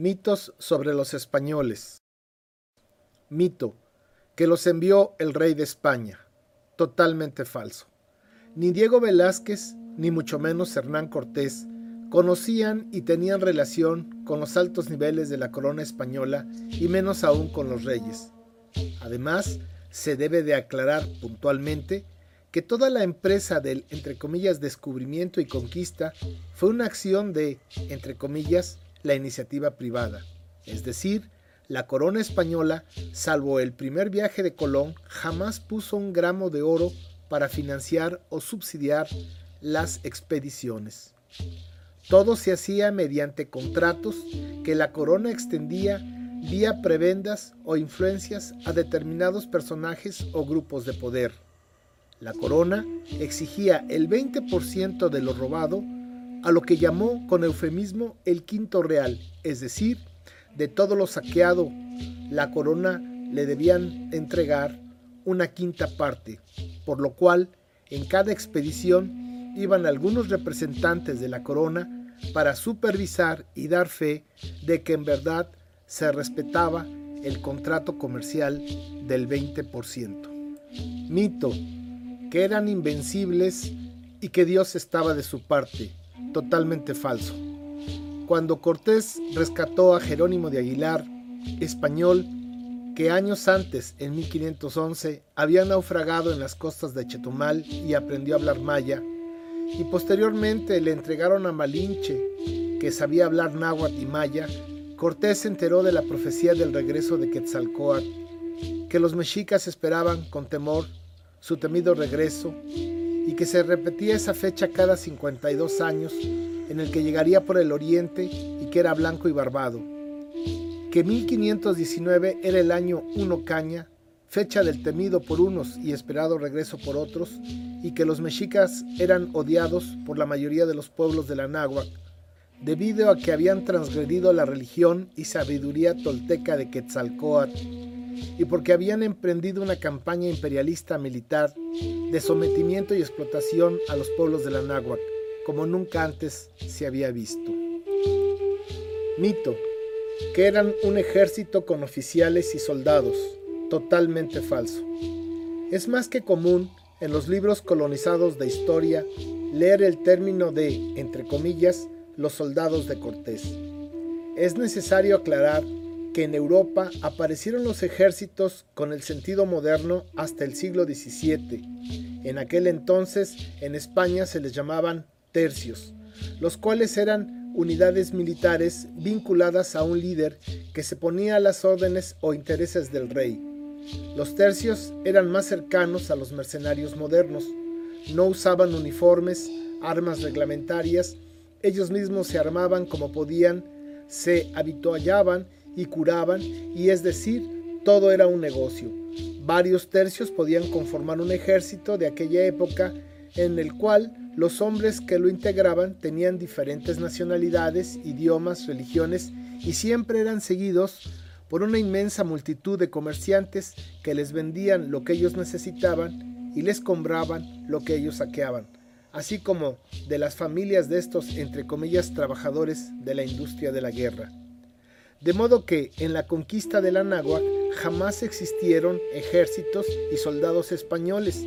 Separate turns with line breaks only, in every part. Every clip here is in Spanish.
Mitos sobre los españoles. Mito, que los envió el rey de España. Totalmente falso. Ni Diego Velázquez, ni mucho menos Hernán Cortés, conocían y tenían relación con los altos niveles de la corona española y menos aún con los reyes. Además, se debe de aclarar puntualmente que toda la empresa del, entre comillas, descubrimiento y conquista fue una acción de, entre comillas, la iniciativa privada. Es decir, la corona española, salvo el primer viaje de Colón, jamás puso un gramo de oro para financiar o subsidiar las expediciones. Todo se hacía mediante contratos que la corona extendía vía prebendas o influencias a determinados personajes o grupos de poder. La corona exigía el 20% de lo robado a lo que llamó con eufemismo el quinto real, es decir, de todo lo saqueado, la corona le debían entregar una quinta parte, por lo cual en cada expedición iban algunos representantes de la corona para supervisar y dar fe de que en verdad se respetaba el contrato comercial del 20%. Mito que eran invencibles y que Dios estaba de su parte. Totalmente falso. Cuando Cortés rescató a Jerónimo de Aguilar, español, que años antes, en 1511, había naufragado en las costas de Chetumal y aprendió a hablar maya, y posteriormente le entregaron a Malinche, que sabía hablar náhuatl y maya, Cortés se enteró de la profecía del regreso de Quetzalcoatl, que los mexicas esperaban con temor su temido regreso y que se repetía esa fecha cada 52 años en el que llegaría por el oriente y que era blanco y barbado. Que 1519 era el año uno caña, fecha del temido por unos y esperado regreso por otros, y que los mexicas eran odiados por la mayoría de los pueblos de la náhuac, debido a que habían transgredido la religión y sabiduría tolteca de Quetzalcoatl y porque habían emprendido una campaña imperialista militar de sometimiento y explotación a los pueblos de la náhuac, como nunca antes se había visto. Mito, que eran un ejército con oficiales y soldados, totalmente falso. Es más que común en los libros colonizados de historia leer el término de, entre comillas, los soldados de Cortés. Es necesario aclarar que en Europa aparecieron los ejércitos con el sentido moderno hasta el siglo XVII. En aquel entonces en España se les llamaban tercios, los cuales eran unidades militares vinculadas a un líder que se ponía a las órdenes o intereses del rey. Los tercios eran más cercanos a los mercenarios modernos, no usaban uniformes, armas reglamentarias, ellos mismos se armaban como podían, se habituallaban y curaban, y es decir, todo era un negocio. Varios tercios podían conformar un ejército de aquella época en el cual los hombres que lo integraban tenían diferentes nacionalidades, idiomas, religiones y siempre eran seguidos por una inmensa multitud de comerciantes que les vendían lo que ellos necesitaban y les compraban lo que ellos saqueaban, así como de las familias de estos, entre comillas, trabajadores de la industria de la guerra. De modo que en la conquista de la jamás existieron ejércitos y soldados españoles.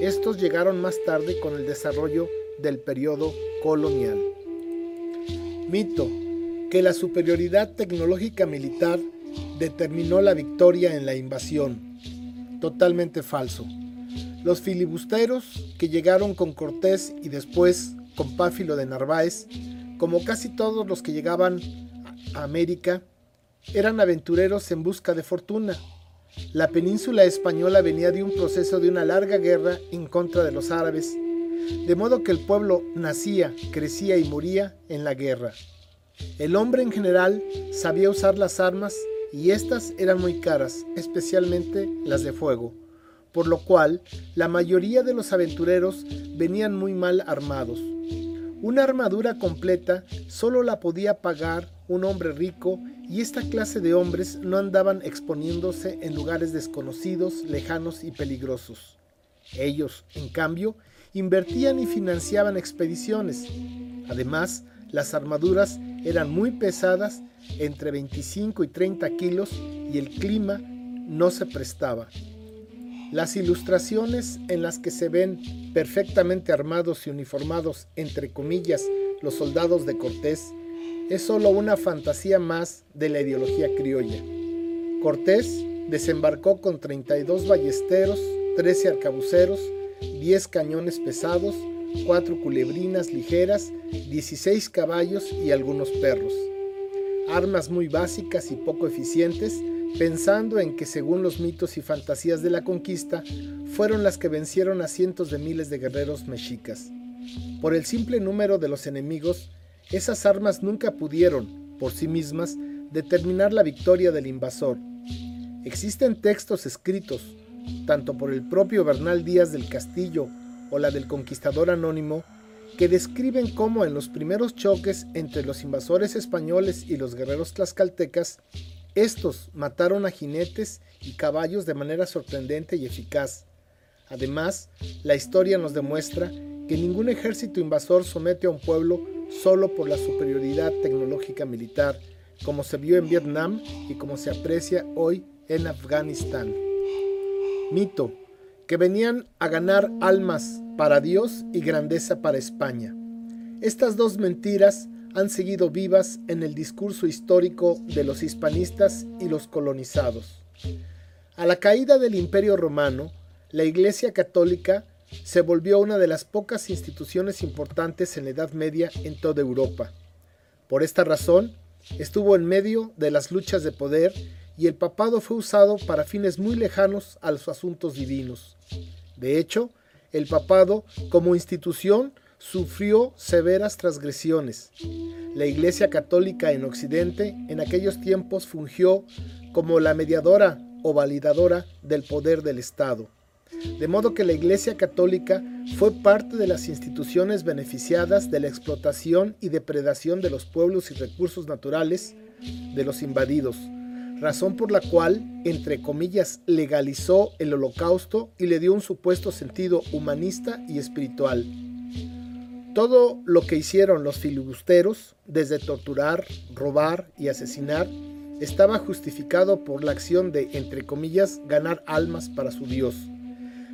Estos llegaron más tarde con el desarrollo del periodo colonial. Mito, que la superioridad tecnológica militar determinó la victoria en la invasión. Totalmente falso. Los filibusteros que llegaron con Cortés y después con Páfilo de Narváez, como casi todos los que llegaban América eran aventureros en busca de fortuna. La península española venía de un proceso de una larga guerra en contra de los árabes, de modo que el pueblo nacía, crecía y moría en la guerra. El hombre en general sabía usar las armas y éstas eran muy caras, especialmente las de fuego, por lo cual la mayoría de los aventureros venían muy mal armados. Una armadura completa solo la podía pagar un hombre rico y esta clase de hombres no andaban exponiéndose en lugares desconocidos, lejanos y peligrosos. Ellos, en cambio, invertían y financiaban expediciones. Además, Las armaduras eran muy pesadas, entre 25 y 30 kilos, y el clima no se prestaba. Las ilustraciones en las que se ven perfectamente armados y uniformados, entre comillas, los soldados de Cortés, es solo una fantasía más de la ideología criolla. Cortés desembarcó con 32 ballesteros, 13 arcabuceros, 10 cañones pesados, 4 culebrinas ligeras, 16 caballos y algunos perros. Armas muy básicas y poco eficientes, pensando en que según los mitos y fantasías de la conquista, fueron las que vencieron a cientos de miles de guerreros mexicas. Por el simple número de los enemigos, esas armas nunca pudieron, por sí mismas, determinar la victoria del invasor. Existen textos escritos, tanto por el propio Bernal Díaz del Castillo o la del conquistador anónimo, que describen cómo en los primeros choques entre los invasores españoles y los guerreros tlaxcaltecas, estos mataron a jinetes y caballos de manera sorprendente y eficaz. Además, la historia nos demuestra que ningún ejército invasor somete a un pueblo solo por la superioridad tecnológica militar, como se vio en Vietnam y como se aprecia hoy en Afganistán. Mito, que venían a ganar almas para Dios y grandeza para España. Estas dos mentiras han seguido vivas en el discurso histórico de los hispanistas y los colonizados. A la caída del Imperio Romano, la Iglesia Católica se volvió una de las pocas instituciones importantes en la Edad Media en toda Europa. Por esta razón, estuvo en medio de las luchas de poder y el papado fue usado para fines muy lejanos a los asuntos divinos. De hecho, el papado como institución sufrió severas transgresiones. La Iglesia Católica en Occidente en aquellos tiempos fungió como la mediadora o validadora del poder del Estado. De modo que la Iglesia Católica fue parte de las instituciones beneficiadas de la explotación y depredación de los pueblos y recursos naturales de los invadidos, razón por la cual, entre comillas, legalizó el holocausto y le dio un supuesto sentido humanista y espiritual. Todo lo que hicieron los filibusteros, desde torturar, robar y asesinar, estaba justificado por la acción de, entre comillas, ganar almas para su Dios.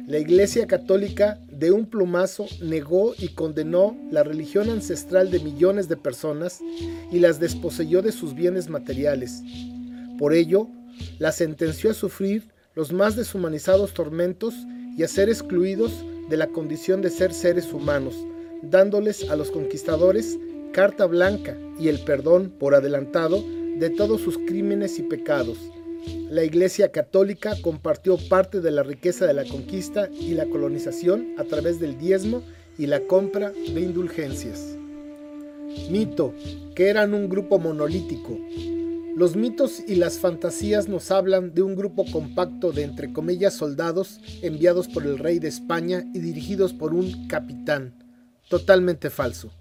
La Iglesia Católica de un plumazo negó y condenó la religión ancestral de millones de personas y las desposeyó de sus bienes materiales. Por ello, la sentenció a sufrir los más deshumanizados tormentos y a ser excluidos de la condición de ser seres humanos, dándoles a los conquistadores carta blanca y el perdón por adelantado de todos sus crímenes y pecados la Iglesia Católica compartió parte de la riqueza de la conquista y la colonización a través del diezmo y la compra de indulgencias. Mito, que eran un grupo monolítico. Los mitos y las fantasías nos hablan de un grupo compacto de entre comillas soldados enviados por el rey de España y dirigidos por un capitán. Totalmente falso.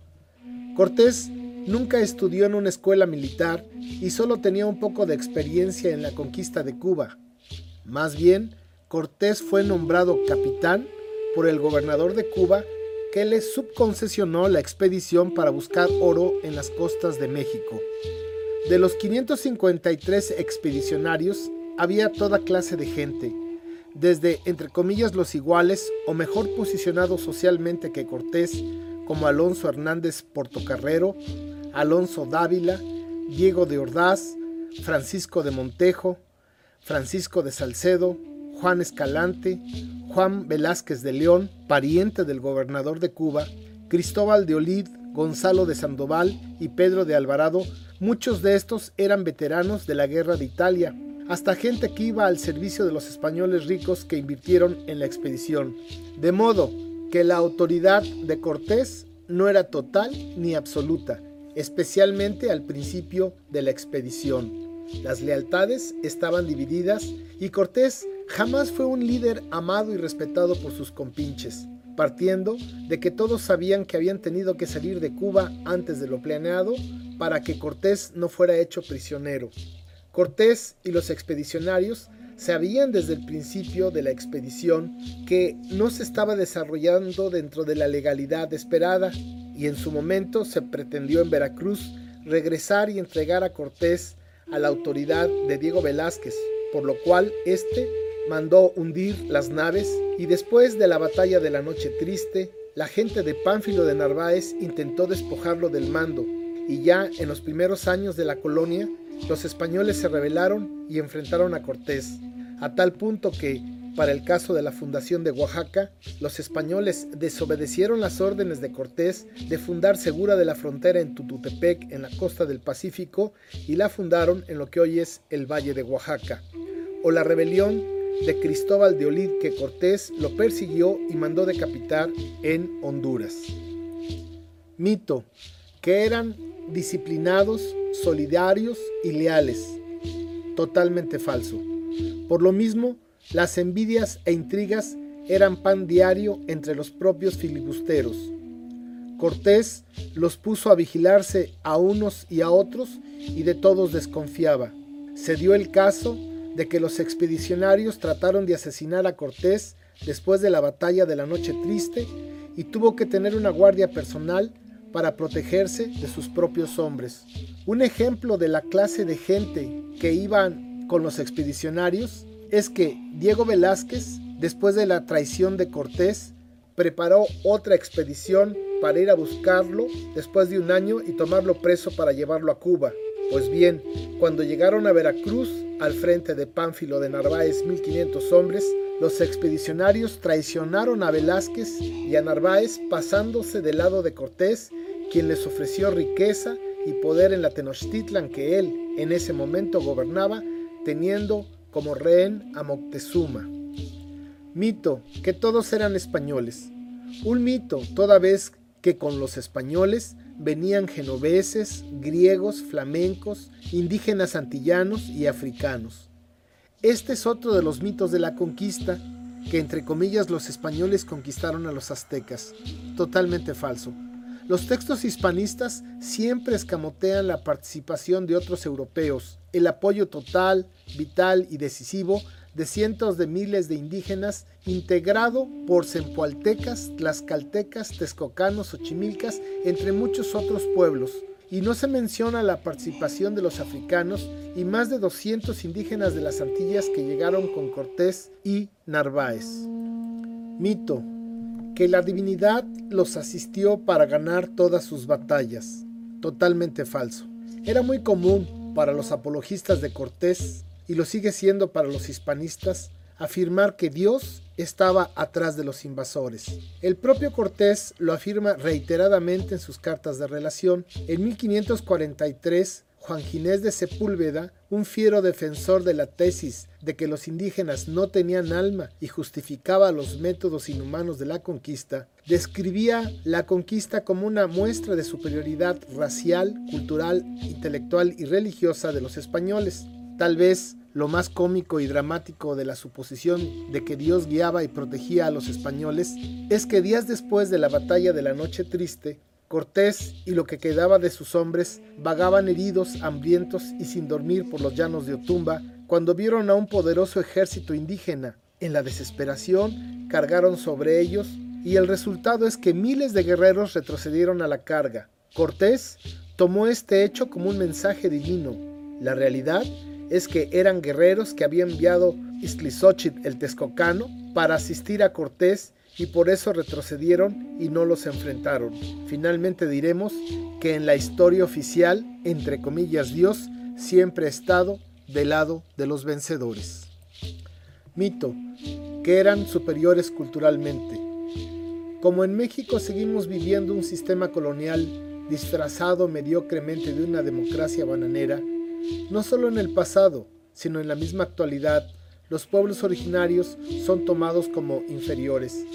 Cortés Nunca estudió en una escuela militar y solo tenía un poco de experiencia en la conquista de Cuba. Más bien, Cortés fue nombrado capitán por el gobernador de Cuba que le subconcesionó la expedición para buscar oro en las costas de México. De los 553 expedicionarios había toda clase de gente, desde entre comillas los iguales o mejor posicionados socialmente que Cortés, como Alonso Hernández Portocarrero, Alonso Dávila, Diego de Ordaz, Francisco de Montejo, Francisco de Salcedo, Juan Escalante, Juan Velázquez de León, pariente del gobernador de Cuba, Cristóbal de Olid, Gonzalo de Sandoval y Pedro de Alvarado, muchos de estos eran veteranos de la guerra de Italia, hasta gente que iba al servicio de los españoles ricos que invirtieron en la expedición. De modo que la autoridad de Cortés no era total ni absoluta, especialmente al principio de la expedición. Las lealtades estaban divididas y Cortés jamás fue un líder amado y respetado por sus compinches, partiendo de que todos sabían que habían tenido que salir de Cuba antes de lo planeado para que Cortés no fuera hecho prisionero. Cortés y los expedicionarios sabían desde el principio de la expedición que no se estaba desarrollando dentro de la legalidad esperada y en su momento se pretendió en Veracruz regresar y entregar a Cortés a la autoridad de Diego Velázquez, por lo cual éste mandó hundir las naves y después de la batalla de la Noche Triste, la gente de Pánfilo de Narváez intentó despojarlo del mando y ya en los primeros años de la colonia, los españoles se rebelaron y enfrentaron a Cortés, a tal punto que, para el caso de la fundación de Oaxaca, los españoles desobedecieron las órdenes de Cortés de fundar Segura de la Frontera en Tututepec, en la costa del Pacífico, y la fundaron en lo que hoy es el Valle de Oaxaca. O la rebelión de Cristóbal de Olid que Cortés lo persiguió y mandó decapitar en Honduras. Mito, que eran disciplinados, solidarios y leales. Totalmente falso. Por lo mismo, las envidias e intrigas eran pan diario entre los propios filibusteros. Cortés los puso a vigilarse a unos y a otros y de todos desconfiaba. Se dio el caso de que los expedicionarios trataron de asesinar a Cortés después de la batalla de la Noche Triste y tuvo que tener una guardia personal para protegerse de sus propios hombres. Un ejemplo de la clase de gente que iban con los expedicionarios es que Diego Velázquez, después de la traición de Cortés, preparó otra expedición para ir a buscarlo después de un año y tomarlo preso para llevarlo a Cuba. Pues bien, cuando llegaron a Veracruz, al frente de Pánfilo de Narváez 1500 hombres, los expedicionarios traicionaron a Velázquez y a Narváez pasándose del lado de Cortés, quien les ofreció riqueza y poder en la Tenochtitlan que él en ese momento gobernaba, teniendo como rehén a Moctezuma. Mito, que todos eran españoles. Un mito, toda vez que con los españoles venían genoveses, griegos, flamencos, indígenas antillanos y africanos. Este es otro de los mitos de la conquista, que entre comillas los españoles conquistaron a los aztecas. Totalmente falso. Los textos hispanistas siempre escamotean la participación de otros europeos, el apoyo total, vital y decisivo de cientos de miles de indígenas integrado por zempoaltecas, tlaxcaltecas, texcocanos, ochimilcas, entre muchos otros pueblos. Y no se menciona la participación de los africanos y más de 200 indígenas de las Antillas que llegaron con Cortés y Narváez. Mito que la divinidad los asistió para ganar todas sus batallas. Totalmente falso. Era muy común para los apologistas de Cortés, y lo sigue siendo para los hispanistas, afirmar que Dios estaba atrás de los invasores. El propio Cortés lo afirma reiteradamente en sus cartas de relación. En 1543 Juan Ginés de Sepúlveda, un fiero defensor de la tesis de que los indígenas no tenían alma y justificaba los métodos inhumanos de la conquista, describía la conquista como una muestra de superioridad racial, cultural, intelectual y religiosa de los españoles. Tal vez lo más cómico y dramático de la suposición de que Dios guiaba y protegía a los españoles es que días después de la batalla de la Noche Triste, Cortés y lo que quedaba de sus hombres vagaban heridos, hambrientos y sin dormir por los llanos de Otumba cuando vieron a un poderoso ejército indígena. En la desesperación cargaron sobre ellos y el resultado es que miles de guerreros retrocedieron a la carga. Cortés tomó este hecho como un mensaje divino. La realidad es que eran guerreros que había enviado Iztlizochitl el Texcocano para asistir a Cortés y por eso retrocedieron y no los enfrentaron. Finalmente diremos que en la historia oficial, entre comillas, Dios siempre ha estado del lado de los vencedores. Mito, que eran superiores culturalmente. Como en México seguimos viviendo un sistema colonial disfrazado mediocremente de una democracia bananera, no solo en el pasado, sino en la misma actualidad, los pueblos originarios son tomados como inferiores.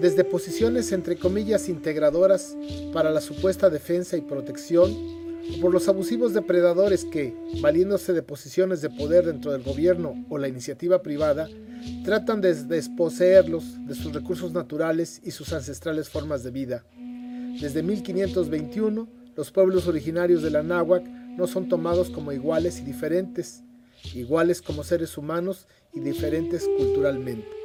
Desde posiciones entre comillas integradoras para la supuesta defensa y protección, o por los abusivos depredadores que, valiéndose de posiciones de poder dentro del gobierno o la iniciativa privada, tratan de desposeerlos de sus recursos naturales y sus ancestrales formas de vida. Desde 1521, los pueblos originarios de la náhuac no son tomados como iguales y diferentes, iguales como seres humanos y diferentes culturalmente.